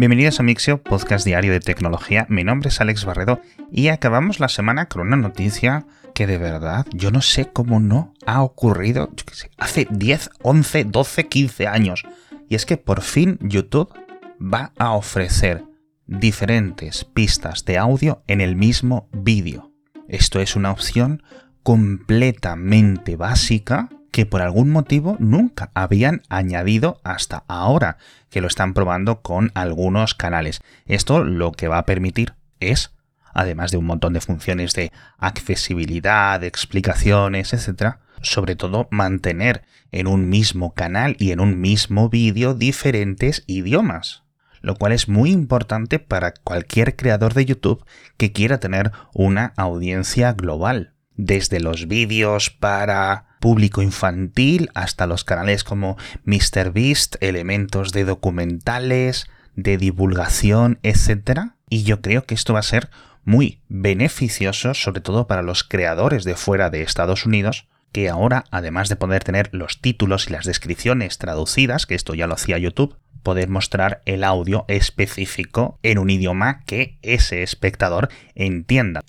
Bienvenidos a Mixio, podcast diario de tecnología. Mi nombre es Alex Barredo y acabamos la semana con una noticia que de verdad yo no sé cómo no ha ocurrido hace 10, 11, 12, 15 años. Y es que por fin YouTube va a ofrecer diferentes pistas de audio en el mismo vídeo. Esto es una opción completamente básica que por algún motivo nunca habían añadido hasta ahora, que lo están probando con algunos canales. Esto lo que va a permitir es, además de un montón de funciones de accesibilidad, de explicaciones, etc., sobre todo mantener en un mismo canal y en un mismo vídeo diferentes idiomas lo cual es muy importante para cualquier creador de YouTube que quiera tener una audiencia global. Desde los vídeos para público infantil hasta los canales como MrBeast, elementos de documentales, de divulgación, etc. Y yo creo que esto va a ser muy beneficioso, sobre todo para los creadores de fuera de Estados Unidos, que ahora, además de poder tener los títulos y las descripciones traducidas, que esto ya lo hacía YouTube, poder mostrar el audio específico en un idioma que ese espectador entienda.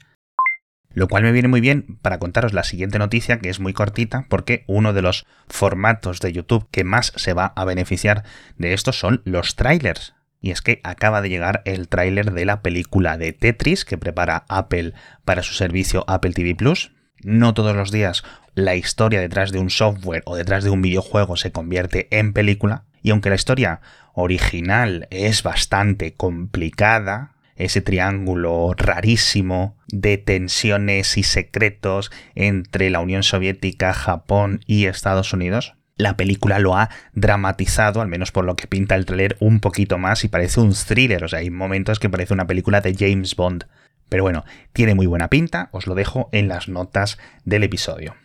Lo cual me viene muy bien para contaros la siguiente noticia, que es muy cortita, porque uno de los formatos de YouTube que más se va a beneficiar de esto son los trailers. Y es que acaba de llegar el tráiler de la película de Tetris que prepara Apple para su servicio Apple TV Plus. No todos los días la historia detrás de un software o detrás de un videojuego se convierte en película. Y aunque la historia original es bastante complicada, ese triángulo rarísimo de tensiones y secretos entre la Unión Soviética, Japón y Estados Unidos. La película lo ha dramatizado, al menos por lo que pinta el trailer, un poquito más y parece un thriller. O sea, hay momentos que parece una película de James Bond. Pero bueno, tiene muy buena pinta, os lo dejo en las notas del episodio.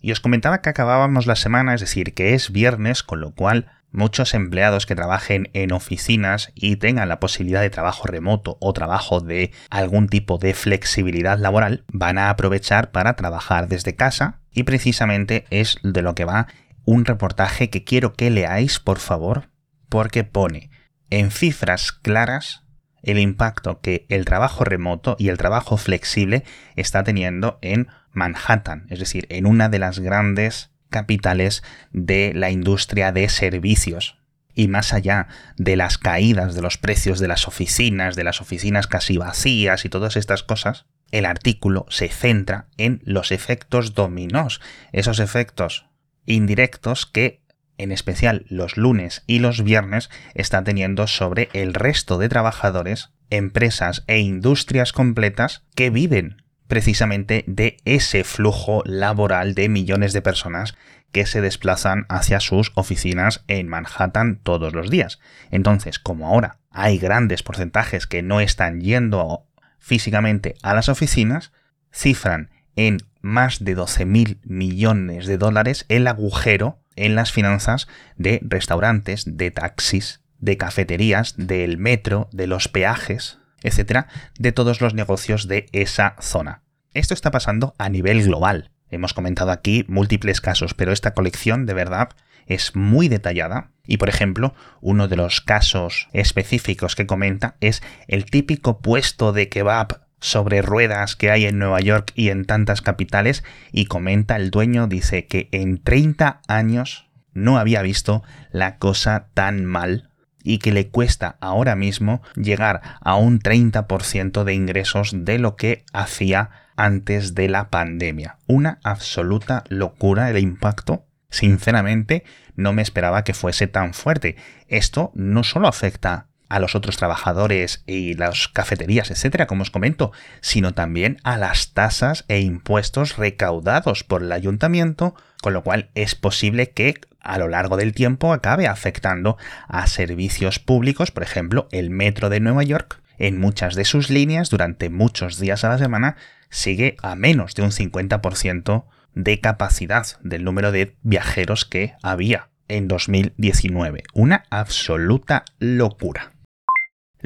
Y os comentaba que acabábamos la semana, es decir, que es viernes, con lo cual muchos empleados que trabajen en oficinas y tengan la posibilidad de trabajo remoto o trabajo de algún tipo de flexibilidad laboral van a aprovechar para trabajar desde casa y precisamente es de lo que va un reportaje que quiero que leáis por favor porque pone en cifras claras el impacto que el trabajo remoto y el trabajo flexible está teniendo en Manhattan, es decir, en una de las grandes capitales de la industria de servicios. Y más allá de las caídas de los precios de las oficinas, de las oficinas casi vacías y todas estas cosas, el artículo se centra en los efectos dominós, esos efectos indirectos que en especial los lunes y los viernes, está teniendo sobre el resto de trabajadores, empresas e industrias completas que viven precisamente de ese flujo laboral de millones de personas que se desplazan hacia sus oficinas en Manhattan todos los días. Entonces, como ahora hay grandes porcentajes que no están yendo físicamente a las oficinas, cifran en más de 12 mil millones de dólares el agujero en las finanzas de restaurantes, de taxis, de cafeterías, del metro, de los peajes, etcétera, de todos los negocios de esa zona. Esto está pasando a nivel global. Hemos comentado aquí múltiples casos, pero esta colección de verdad es muy detallada y, por ejemplo, uno de los casos específicos que comenta es el típico puesto de kebab sobre ruedas que hay en Nueva York y en tantas capitales y comenta el dueño, dice que en 30 años no había visto la cosa tan mal y que le cuesta ahora mismo llegar a un 30% de ingresos de lo que hacía antes de la pandemia. Una absoluta locura el impacto. Sinceramente, no me esperaba que fuese tan fuerte. Esto no solo afecta a los otros trabajadores y las cafeterías, etcétera, como os comento, sino también a las tasas e impuestos recaudados por el ayuntamiento, con lo cual es posible que a lo largo del tiempo acabe afectando a servicios públicos, por ejemplo, el metro de Nueva York, en muchas de sus líneas durante muchos días a la semana sigue a menos de un 50% de capacidad del número de viajeros que había en 2019. Una absoluta locura.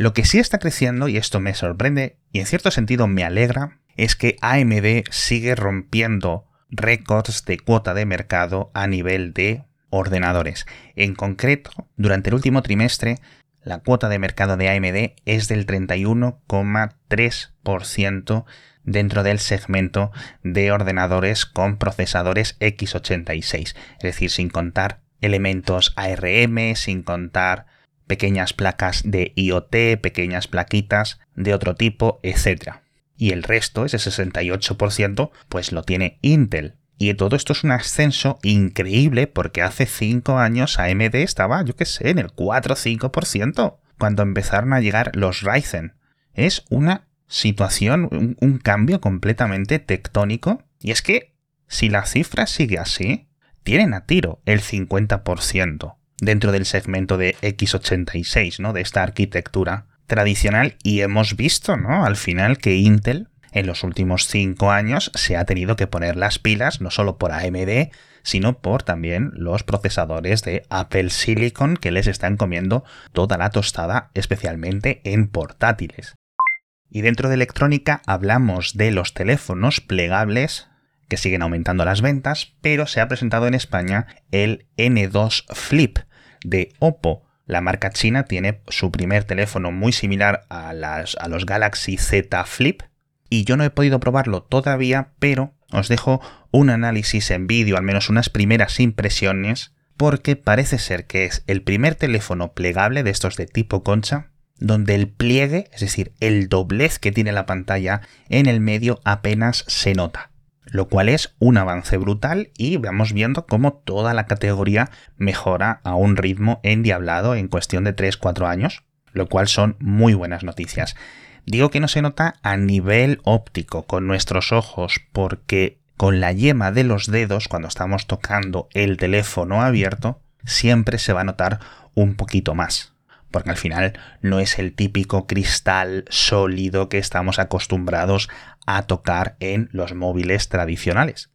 Lo que sí está creciendo, y esto me sorprende y en cierto sentido me alegra, es que AMD sigue rompiendo récords de cuota de mercado a nivel de ordenadores. En concreto, durante el último trimestre, la cuota de mercado de AMD es del 31,3% dentro del segmento de ordenadores con procesadores x86, es decir, sin contar elementos ARM, sin contar pequeñas placas de IoT, pequeñas plaquitas de otro tipo, etc. Y el resto, ese 68%, pues lo tiene Intel. Y todo esto es un ascenso increíble porque hace 5 años AMD estaba, yo qué sé, en el 4 o 5% cuando empezaron a llegar los Ryzen. Es una situación, un, cambio completamente tectónico. Y es que, si la cifra sigue así, tienen a tiro el 50% dentro del segmento de x86, ¿no? De esta arquitectura tradicional. Y hemos visto, ¿no? Al final que Intel en los últimos 5 años se ha tenido que poner las pilas, no solo por AMD, sino por también los procesadores de Apple Silicon que les están comiendo toda la tostada, especialmente en portátiles. Y dentro de electrónica hablamos de los teléfonos plegables que siguen aumentando las ventas, pero se ha presentado en España el N2 Flip de Oppo. La marca china tiene su primer teléfono muy similar a, los Galaxy Z Flip y yo no he podido probarlo todavía, pero os dejo un análisis en vídeo, al menos unas primeras impresiones, porque parece ser que es el primer teléfono plegable de estos de tipo concha donde el pliegue, es decir, el doblez que tiene la pantalla en el medio apenas se nota. Lo cual es un avance brutal y vamos viendo cómo toda la categoría mejora a un ritmo endiablado en cuestión de 3-4 años, lo cual son muy buenas noticias. Digo que no se nota a nivel óptico con nuestros ojos porque con la yema de los dedos cuando estamos tocando el teléfono abierto siempre se va a notar un poquito más porque al final no es el típico cristal sólido que estamos acostumbrados a tocar en los móviles tradicionales.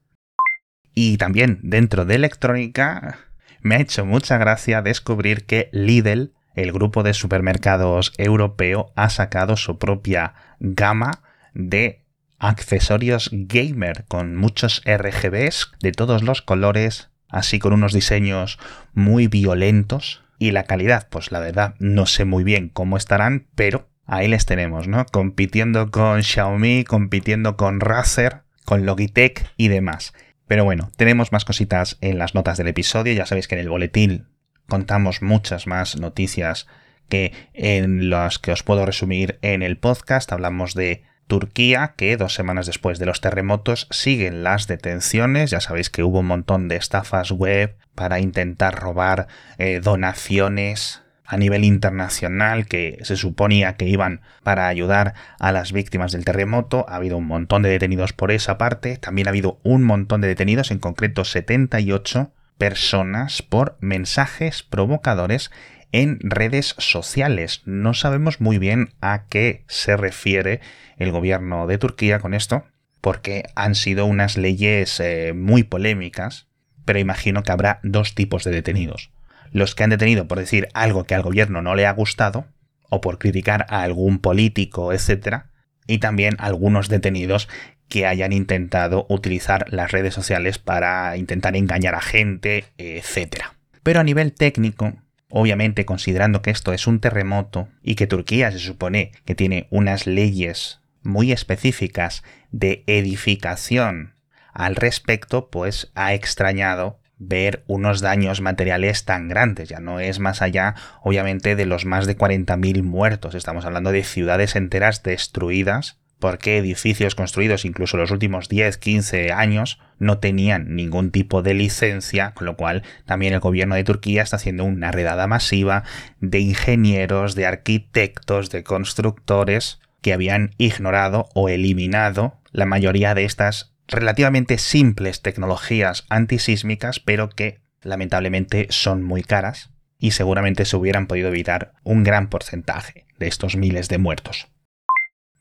Y también dentro de electrónica me ha hecho mucha gracia descubrir que Lidl, el grupo de supermercados europeo, ha sacado su propia gama de accesorios gamer con muchos RGBs de todos los colores, así con unos diseños muy violentos y la calidad, pues la verdad no sé muy bien cómo estarán, pero ahí les tenemos, ¿no? Compitiendo con Xiaomi, compitiendo con Razer, con Logitech y demás. Pero bueno, tenemos más cositas en las notas del episodio, ya sabéis que en el boletín contamos muchas más noticias que en las que os puedo resumir en el podcast. Hablamos de Turquía, que dos semanas después de los terremotos siguen las detenciones. Ya sabéis que hubo un montón de estafas web para intentar robar eh, donaciones a nivel internacional que se suponía que iban para ayudar a las víctimas del terremoto. Ha habido un montón de detenidos por esa parte. También ha habido un montón de detenidos, en concreto 78 personas por mensajes provocadores en redes sociales. No sabemos muy bien a qué se refiere el gobierno de Turquía con esto, porque han sido unas leyes eh, muy polémicas, pero imagino que habrá dos tipos de detenidos. Los que han detenido por decir algo que al gobierno no le ha gustado, o por criticar a algún político, etc. Y también algunos detenidos que hayan intentado utilizar las redes sociales para intentar engañar a gente, etc. Pero a nivel técnico, Obviamente, considerando que esto es un terremoto y que Turquía se supone que tiene unas leyes muy específicas de edificación al respecto, pues ha extrañado ver unos daños materiales tan grandes. Ya no es más allá, obviamente, de los más de 40.000 muertos. Estamos hablando de ciudades enteras destruidas porque edificios construidos incluso los últimos 10, 15 años no tenían ningún tipo de licencia, con lo cual también el gobierno de Turquía está haciendo una redada masiva de ingenieros, de arquitectos, de constructores que habían ignorado o eliminado la mayoría de estas relativamente simples tecnologías antisísmicas, pero que lamentablemente son muy caras y seguramente se hubieran podido evitar un gran porcentaje de estos miles de muertos.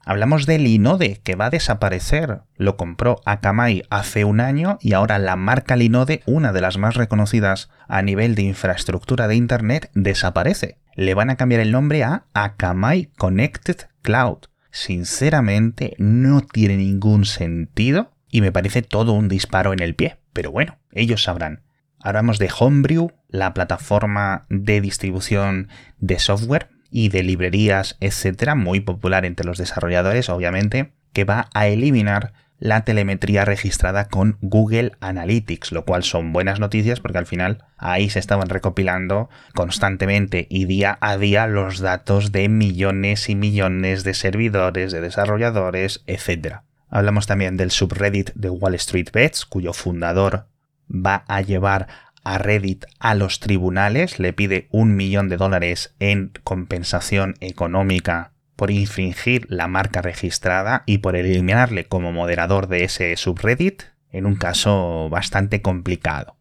Hablamos del Linode, que va a desaparecer. Lo compró Akamai hace un año y ahora la marca Linode, una de las más reconocidas a nivel de infraestructura de Internet, desaparece. Le van a cambiar el nombre a Akamai Connected Cloud. Sinceramente, no tiene ningún sentido y me parece todo un disparo en el pie. Pero bueno, ellos sabrán. Hablamos de Homebrew, la plataforma de distribución de software y de librerías, etcétera, muy popular entre los desarrolladores, obviamente, que va a eliminar la telemetría registrada con Google Analytics, lo cual son buenas noticias porque al final ahí se estaban recopilando constantemente y día a día los datos de millones y millones de servidores, de desarrolladores, etc. Hablamos también del subreddit de Wall Street Bets, cuyo fundador va a llevar a Reddit a los tribunales, le pide un millón de dólares en compensación económica por infringir la marca registrada y por eliminarle como moderador de ese subreddit en un caso bastante complicado.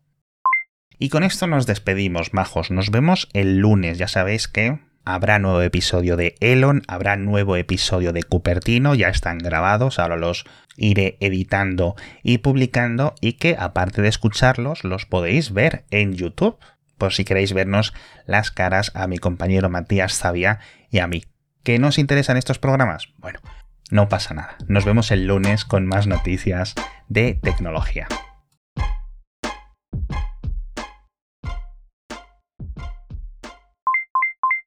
Y con esto nos despedimos, majos. Nos vemos el lunes. Ya sabéis que habrá nuevo episodio de Elon, habrá nuevo episodio de Cupertino, ya están grabados, ahora los iré editando y publicando y que aparte de escucharlos los podéis ver en YouTube, por si queréis vernos las caras a mi compañero Matías Zavia y a mí. ¿Que nos interesan estos programas? Bueno, no pasa nada. Nos vemos el lunes con más noticias de tecnología.